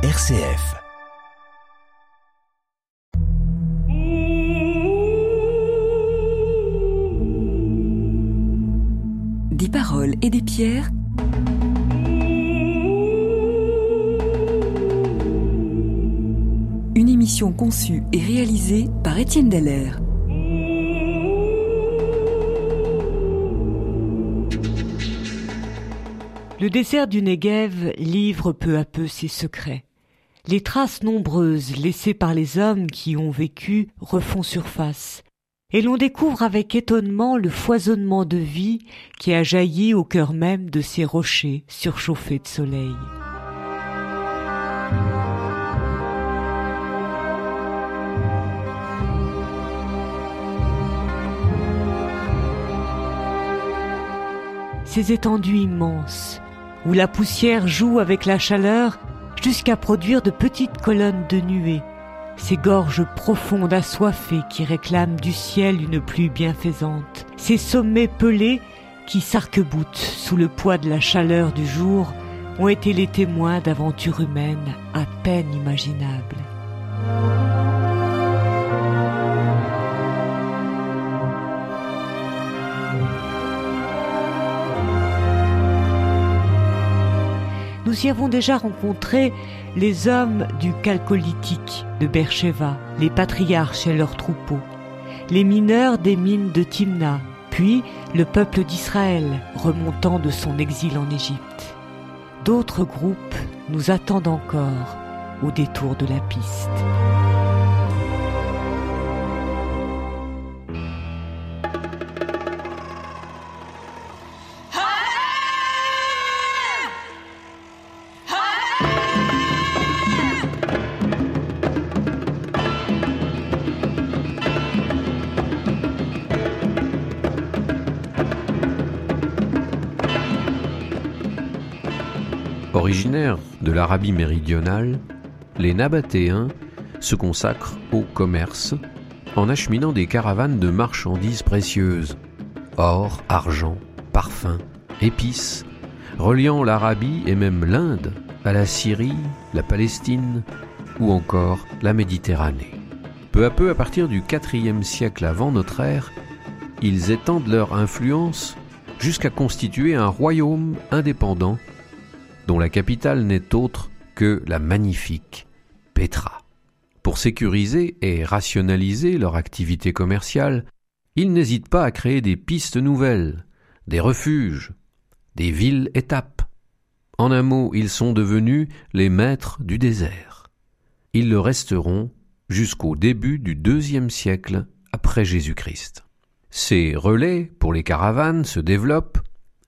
RCF. Des paroles et des pierres. Une émission conçue et réalisée par Étienne Daller. Le désert du Negev livre peu à peu ses secrets. Les traces nombreuses laissées par les hommes qui y ont vécu refont surface, et l'on découvre avec étonnement le foisonnement de vie qui a jailli au cœur même de ces rochers surchauffés de soleil. Ces étendues immenses, où la poussière joue avec la chaleur jusqu'à produire de petites colonnes de nuées, ces gorges profondes assoiffées qui réclament du ciel une pluie bienfaisante, ces sommets pelés qui s'arc-boutent sous le poids de la chaleur du jour, ont été les témoins d'aventures humaines à peine imaginables. Nous y avons déjà rencontré les hommes du Chalcolithique de Bercheva, les patriarches et leurs troupeaux, les mineurs des mines de Timna, puis le peuple d'Israël remontant de son exil en Égypte. D'autres groupes nous attendent encore au détour de la piste. Originaires de l'Arabie méridionale, les Nabatéens se consacrent au commerce en acheminant des caravanes de marchandises précieuses, or, argent, parfums, épices, reliant l'Arabie et même l'Inde à la Syrie, la Palestine ou encore la Méditerranée. Peu à peu, à partir du IVe siècle avant notre ère, ils étendent leur influence jusqu'à constituer un royaume indépendant dont la capitale n'est autre que la magnifique Petra. Pour sécuriser et rationaliser leur activité commerciale, ils n'hésitent pas à créer des pistes nouvelles, des refuges, des villes-étapes. En un mot, ils sont devenus les maîtres du désert. Ils le resteront jusqu'au début du deuxième siècle après Jésus-Christ. Ces relais pour les caravanes se développent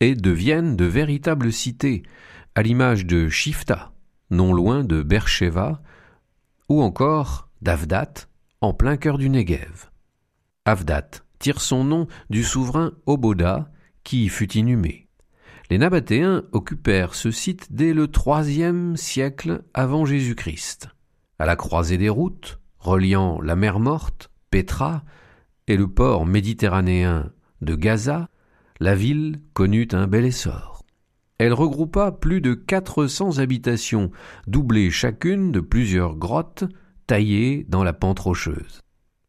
et deviennent de véritables cités, à l'image de Shifta, non loin de Bercheva, ou encore d'Avdat, en plein cœur du Negev. Avdat tire son nom du souverain Oboda, qui y fut inhumé. Les Nabatéens occupèrent ce site dès le troisième siècle avant Jésus-Christ. À la croisée des routes, reliant la mer Morte, Petra, et le port méditerranéen de Gaza, la ville connut un bel essor. Elle regroupa plus de 400 habitations, doublées chacune de plusieurs grottes taillées dans la pente rocheuse.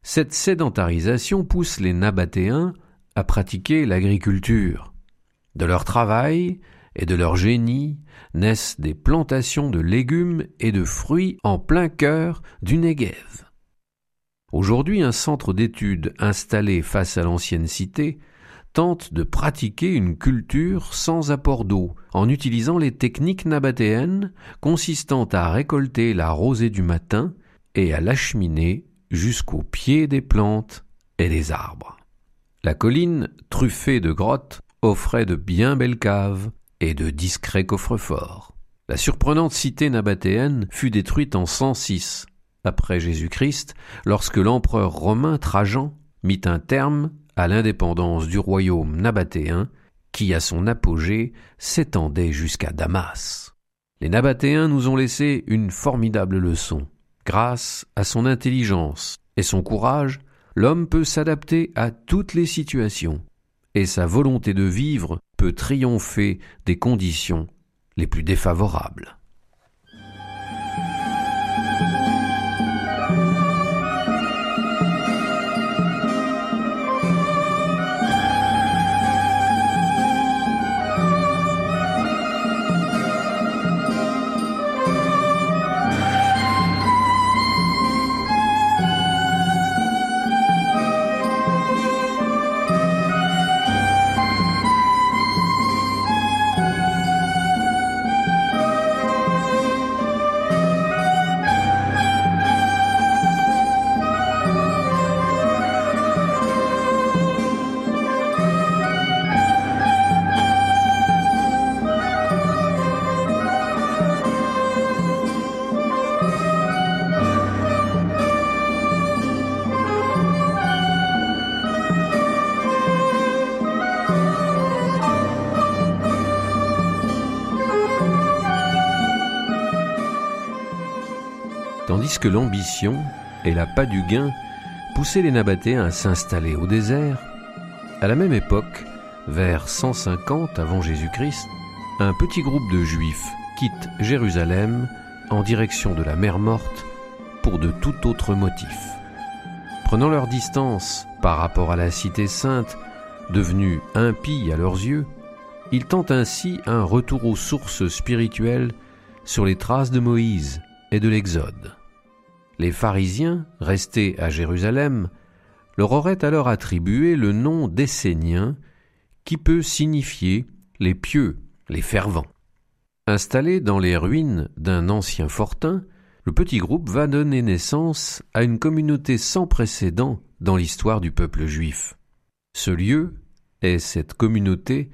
Cette sédentarisation pousse les Nabatéens à pratiquer l'agriculture. De leur travail et de leur génie naissent des plantations de légumes et de fruits en plein cœur du Negev. Aujourd'hui, un centre d'études installé face à l'ancienne cité tente de pratiquer une culture sans apport d'eau, en utilisant les techniques nabatéennes consistant à récolter la rosée du matin et à l'acheminer jusqu'au pied des plantes et des arbres. La colline, truffée de grottes, offrait de bien belles caves et de discrets coffres-forts. La surprenante cité nabatéenne fut détruite en 106 après Jésus-Christ, lorsque l'empereur romain Trajan mit un terme à l'indépendance du royaume nabatéen qui, à son apogée, s'étendait jusqu'à Damas. Les Nabatéens nous ont laissé une formidable leçon. Grâce à son intelligence et son courage, l'homme peut s'adapter à toutes les situations, et sa volonté de vivre peut triompher des conditions les plus défavorables. Tandis que l'ambition et la pas du gain poussaient les Nabatéens à s'installer au désert. À la même époque, vers 150 avant Jésus-Christ, un petit groupe de Juifs quitte Jérusalem en direction de la mer Morte pour de tout autre motif. Prenant leur distance par rapport à la cité sainte, devenue impie à leurs yeux, ils tentent ainsi un retour aux sources spirituelles sur les traces de Moïse et de l'Exode. Les pharisiens, restés à Jérusalem, leur auraient alors attribué le nom d'Esséniens, qui peut signifier les pieux, les fervents. Installé dans les ruines d'un ancien fortin, le petit groupe va donner naissance à une communauté sans précédent dans l'histoire du peuple juif. Ce lieu et cette communauté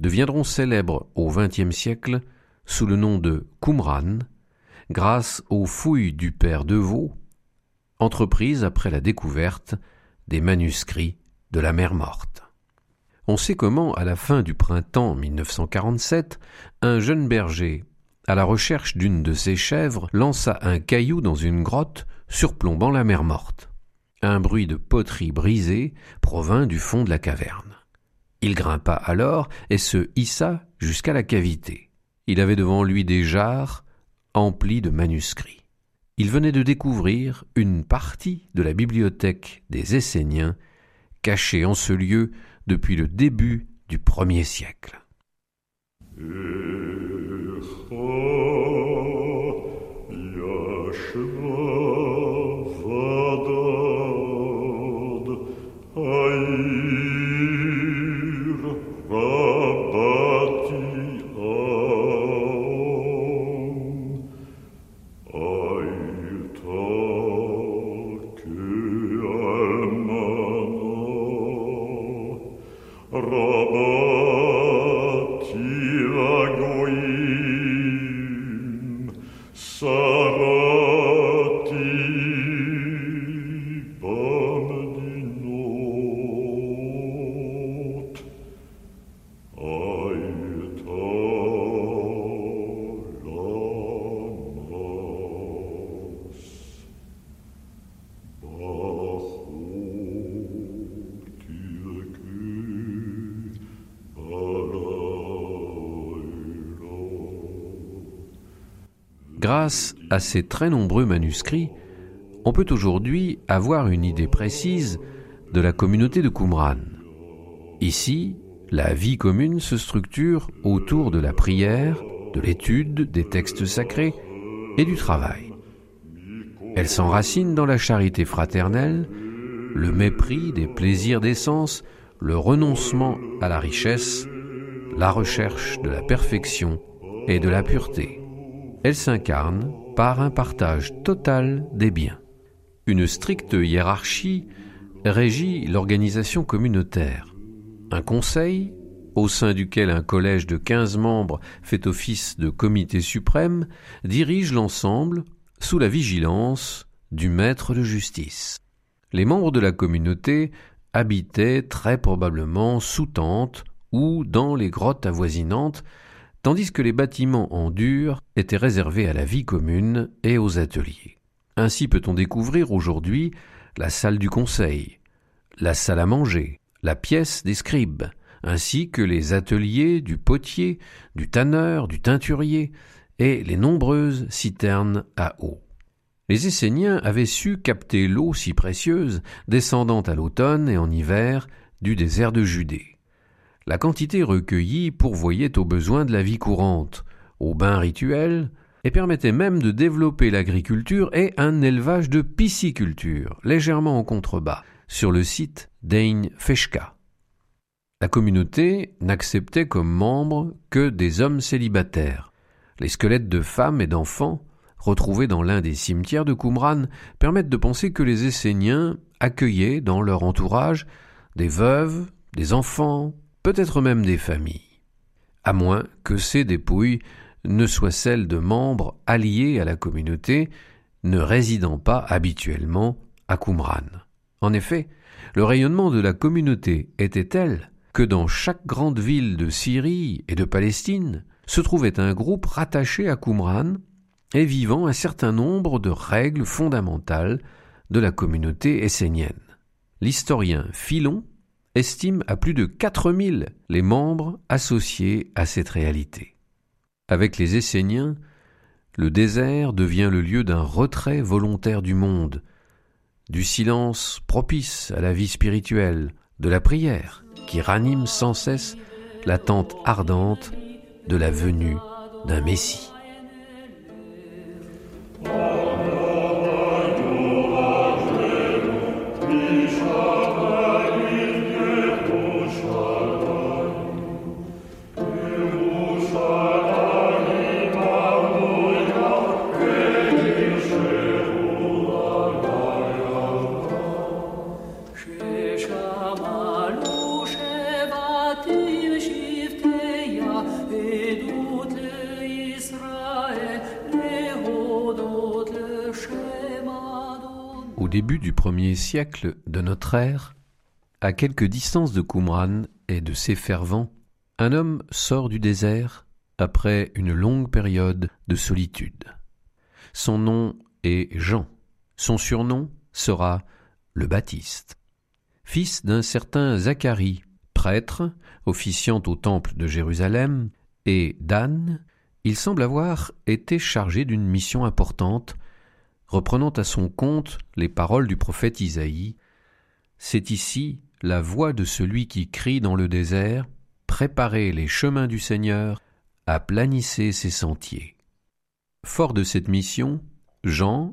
deviendront célèbres au XXe siècle sous le nom de Qumran, grâce aux fouilles du père Deveau, entreprises après la découverte des manuscrits de la mer morte. On sait comment, à la fin du printemps 1947, un jeune berger, à la recherche d'une de ses chèvres, lança un caillou dans une grotte surplombant la mer morte. Un bruit de poterie brisée provint du fond de la caverne. Il grimpa alors et se hissa jusqu'à la cavité. Il avait devant lui des jarres emplis de manuscrits. Il venait de découvrir une partie de la bibliothèque des Esséniens, cachée en ce lieu depuis le début du premier siècle. Grâce à ces très nombreux manuscrits, on peut aujourd'hui avoir une idée précise de la communauté de Qumran. Ici, la vie commune se structure autour de la prière, de l'étude des textes sacrés et du travail. Elle s'enracine dans la charité fraternelle, le mépris des plaisirs des sens, le renoncement à la richesse, la recherche de la perfection et de la pureté elle s'incarne par un partage total des biens. Une stricte hiérarchie régit l'organisation communautaire. Un conseil, au sein duquel un collège de quinze membres fait office de comité suprême, dirige l'ensemble sous la vigilance du maître de justice. Les membres de la communauté habitaient très probablement sous tente ou dans les grottes avoisinantes tandis que les bâtiments en dur étaient réservés à la vie commune et aux ateliers. Ainsi peut-on découvrir aujourd'hui la salle du conseil, la salle à manger, la pièce des scribes, ainsi que les ateliers du potier, du tanneur, du teinturier, et les nombreuses citernes à eau. Les Esséniens avaient su capter l'eau si précieuse, descendant à l'automne et en hiver du désert de Judée. La quantité recueillie pourvoyait aux besoins de la vie courante, aux bains rituels, et permettait même de développer l'agriculture et un élevage de pisciculture, légèrement en contrebas, sur le site d'Ein Feshka. La communauté n'acceptait comme membres que des hommes célibataires. Les squelettes de femmes et d'enfants, retrouvés dans l'un des cimetières de Qumran, permettent de penser que les Esséniens accueillaient dans leur entourage des veuves, des enfants, peut-être même des familles, à moins que ces dépouilles ne soient celles de membres alliés à la communauté, ne résidant pas habituellement à Qumran. En effet, le rayonnement de la communauté était tel que dans chaque grande ville de Syrie et de Palestine se trouvait un groupe rattaché à Qumran, et vivant un certain nombre de règles fondamentales de la communauté essénienne. L'historien Philon estime à plus de 4000 les membres associés à cette réalité. Avec les Esséniens, le désert devient le lieu d'un retrait volontaire du monde, du silence propice à la vie spirituelle, de la prière qui ranime sans cesse l'attente ardente de la venue d'un Messie. Début du premier siècle de notre ère, à quelque distance de Qumran et de ses fervents, un homme sort du désert après une longue période de solitude. Son nom est Jean. Son surnom sera le Baptiste. Fils d'un certain Zacharie, prêtre, officiant au temple de Jérusalem, et d'Anne, il semble avoir été chargé d'une mission importante reprenant à son compte les paroles du prophète Isaïe, C'est ici la voix de celui qui crie dans le désert, Préparez les chemins du Seigneur, aplanissez ses sentiers. Fort de cette mission, Jean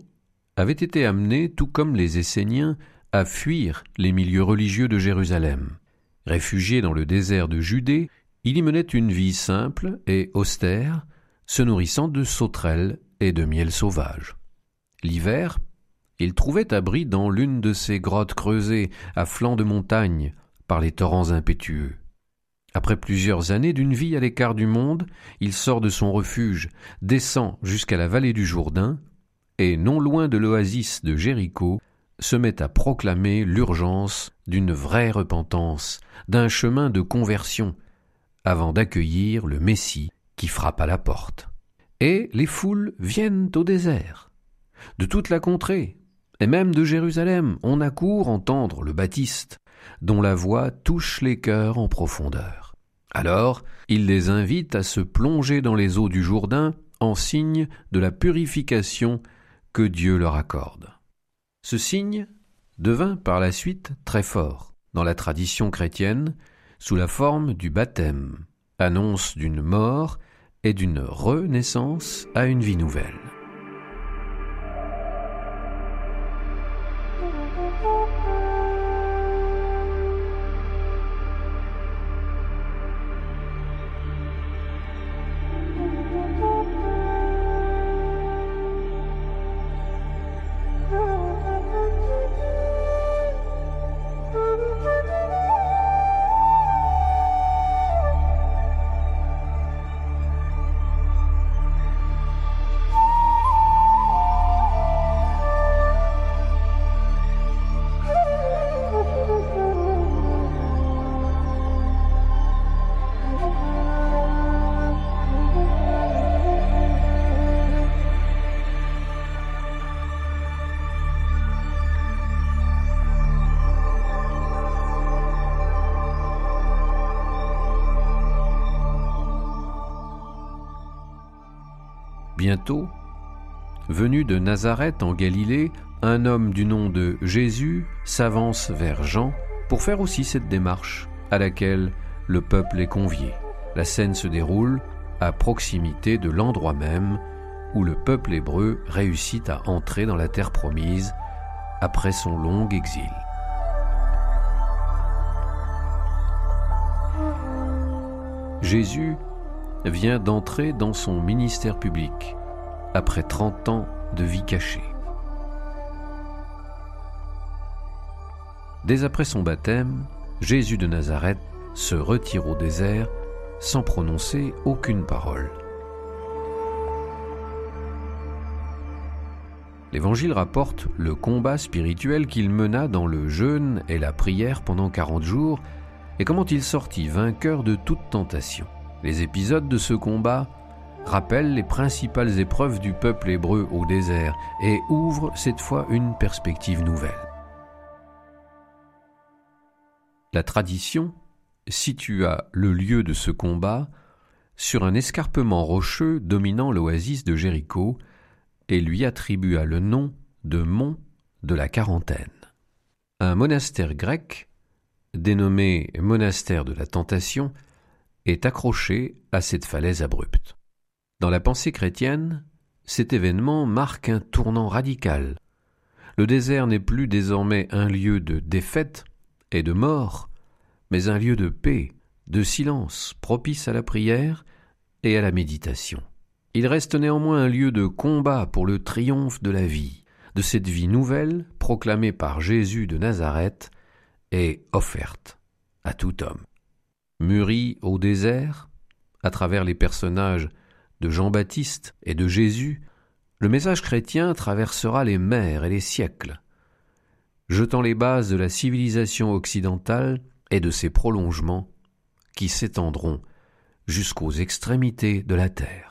avait été amené, tout comme les Esséniens, à fuir les milieux religieux de Jérusalem. Réfugié dans le désert de Judée, il y menait une vie simple et austère, se nourrissant de sauterelles et de miel sauvage. L'hiver, il trouvait abri dans l'une de ces grottes creusées à flanc de montagne par les torrents impétueux. Après plusieurs années d'une vie à l'écart du monde, il sort de son refuge, descend jusqu'à la vallée du Jourdain, et non loin de l'oasis de Jéricho, se met à proclamer l'urgence d'une vraie repentance, d'un chemin de conversion, avant d'accueillir le Messie qui frappe à la porte. Et les foules viennent au désert. De toute la contrée, et même de Jérusalem, on accourt entendre le Baptiste, dont la voix touche les cœurs en profondeur. Alors, il les invite à se plonger dans les eaux du Jourdain en signe de la purification que Dieu leur accorde. Ce signe devint par la suite très fort dans la tradition chrétienne sous la forme du baptême, annonce d'une mort et d'une renaissance à une vie nouvelle. Bientôt, venu de Nazareth en Galilée, un homme du nom de Jésus s'avance vers Jean pour faire aussi cette démarche à laquelle le peuple est convié. La scène se déroule à proximité de l'endroit même où le peuple hébreu réussit à entrer dans la terre promise après son long exil. Jésus vient d'entrer dans son ministère public après 30 ans de vie cachée. Dès après son baptême, Jésus de Nazareth se retire au désert sans prononcer aucune parole. L'Évangile rapporte le combat spirituel qu'il mena dans le jeûne et la prière pendant quarante jours et comment il sortit vainqueur de toute tentation. Les épisodes de ce combat rappelle les principales épreuves du peuple hébreu au désert et ouvre cette fois une perspective nouvelle. La tradition situa le lieu de ce combat sur un escarpement rocheux dominant l'oasis de Jéricho et lui attribua le nom de mont de la quarantaine. Un monastère grec, dénommé monastère de la tentation, est accroché à cette falaise abrupte. Dans la pensée chrétienne, cet événement marque un tournant radical. Le désert n'est plus désormais un lieu de défaite et de mort, mais un lieu de paix, de silence, propice à la prière et à la méditation. Il reste néanmoins un lieu de combat pour le triomphe de la vie, de cette vie nouvelle proclamée par Jésus de Nazareth et offerte à tout homme. Mûri au désert, à travers les personnages de Jean-Baptiste et de Jésus, le message chrétien traversera les mers et les siècles, jetant les bases de la civilisation occidentale et de ses prolongements qui s'étendront jusqu'aux extrémités de la terre.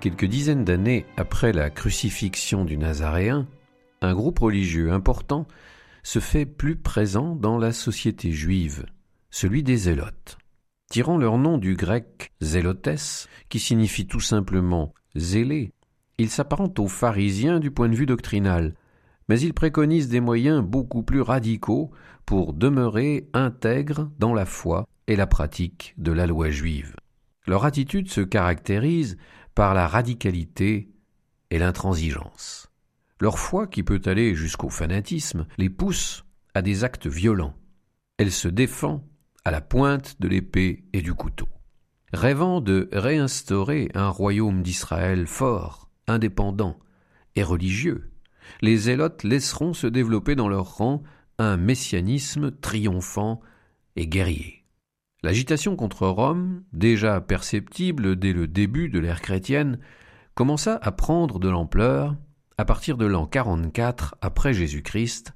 Quelques dizaines d'années après la crucifixion du Nazaréen, un groupe religieux important se fait plus présent dans la société juive, celui des zélotes. Tirant leur nom du grec zélotes, qui signifie tout simplement zélé, ils s'apparentent aux pharisiens du point de vue doctrinal, mais ils préconisent des moyens beaucoup plus radicaux pour demeurer intègres dans la foi et la pratique de la loi juive. Leur attitude se caractérise par la radicalité et l'intransigeance. Leur foi, qui peut aller jusqu'au fanatisme, les pousse à des actes violents. Elle se défend à la pointe de l'épée et du couteau. Rêvant de réinstaurer un royaume d'Israël fort, indépendant et religieux, les zélotes laisseront se développer dans leur rang un messianisme triomphant et guerrier. L'agitation contre Rome, déjà perceptible dès le début de l'ère chrétienne, commença à prendre de l'ampleur à partir de l'an 44 après Jésus-Christ,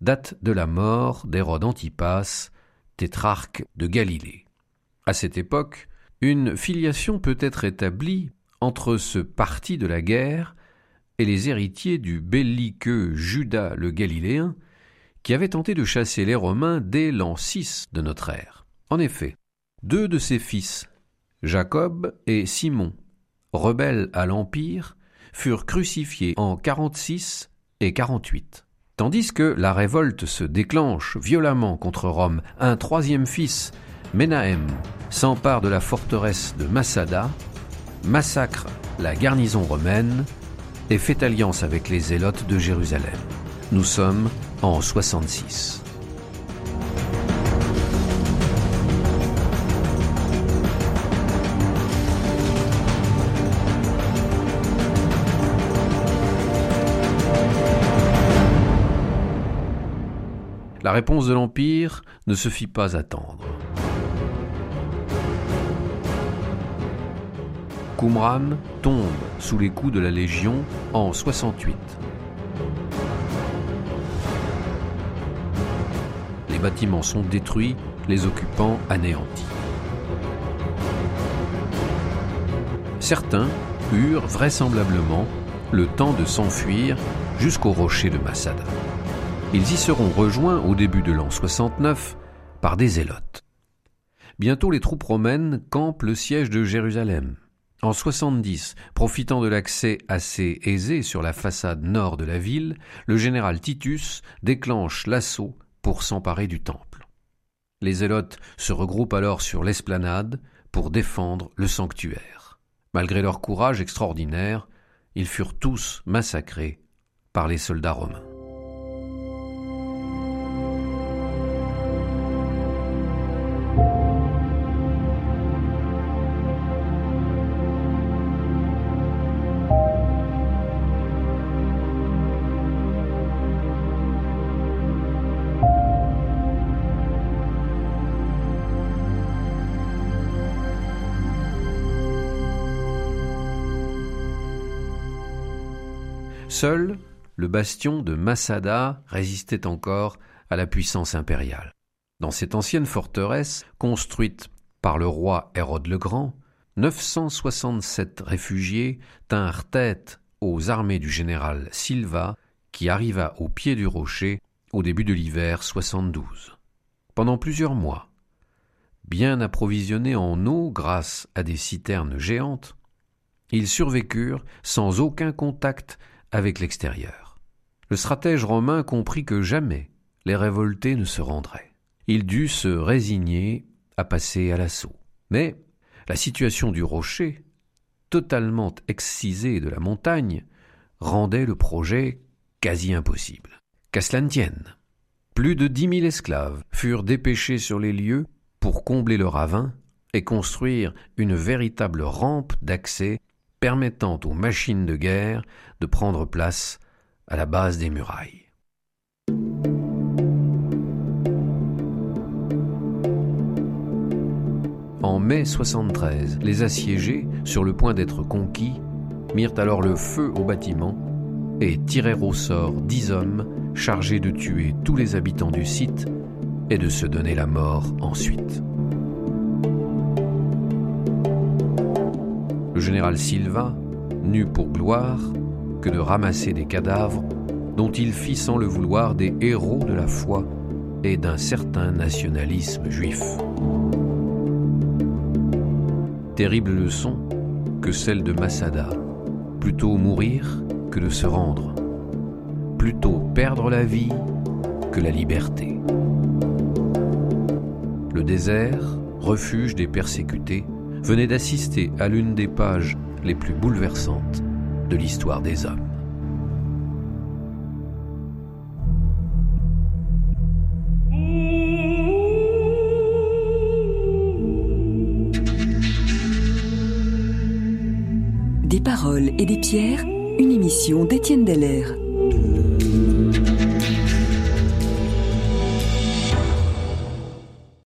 date de la mort d'Hérode Antipas, tétrarque de Galilée. À cette époque, une filiation peut être établie entre ce parti de la guerre et les héritiers du belliqueux Judas le Galiléen, qui avait tenté de chasser les Romains dès l'an 6 de notre ère. En effet, deux de ses fils, Jacob et Simon, rebelles à l'Empire, furent crucifiés en 46 et 48. Tandis que la révolte se déclenche violemment contre Rome, un troisième fils, Menahem, s'empare de la forteresse de Massada, massacre la garnison romaine et fait alliance avec les zélotes de Jérusalem. Nous sommes en 66. La réponse de l'Empire ne se fit pas attendre. Qumran tombe sous les coups de la Légion en 68. Les bâtiments sont détruits, les occupants anéantis. Certains eurent vraisemblablement le temps de s'enfuir jusqu'au rocher de Massada. Ils y seront rejoints au début de l'an 69 par des zélotes. Bientôt les troupes romaines campent le siège de Jérusalem. En 70, profitant de l'accès assez aisé sur la façade nord de la ville, le général Titus déclenche l'assaut pour s'emparer du temple. Les zélotes se regroupent alors sur l'esplanade pour défendre le sanctuaire. Malgré leur courage extraordinaire, ils furent tous massacrés par les soldats romains. Seul le bastion de Massada résistait encore à la puissance impériale. Dans cette ancienne forteresse, construite par le roi Hérode le Grand, 967 réfugiés tinrent tête aux armées du général Silva, qui arriva au pied du rocher au début de l'hiver 72. Pendant plusieurs mois, bien approvisionnés en eau grâce à des citernes géantes, ils survécurent sans aucun contact avec l'extérieur. Le stratège romain comprit que jamais les révoltés ne se rendraient. Il dut se résigner à passer à l'assaut. Mais la situation du rocher, totalement excisé de la montagne, rendait le projet quasi impossible. Qu'à cela ne tienne, plus de dix mille esclaves furent dépêchés sur les lieux pour combler le ravin et construire une véritable rampe d'accès permettant aux machines de guerre de prendre place à la base des murailles. En mai 73, les assiégés, sur le point d'être conquis, mirent alors le feu au bâtiment et tirèrent au sort dix hommes chargés de tuer tous les habitants du site et de se donner la mort ensuite. Le général Silva n'eut pour gloire que de ramasser des cadavres dont il fit sans le vouloir des héros de la foi et d'un certain nationalisme juif. Terrible leçon que celle de Massada, plutôt mourir que de se rendre, plutôt perdre la vie que la liberté. Le désert, refuge des persécutés, venait d'assister à l'une des pages les plus bouleversantes de l'histoire des hommes. Des paroles et des pierres, une émission d'Étienne Deller.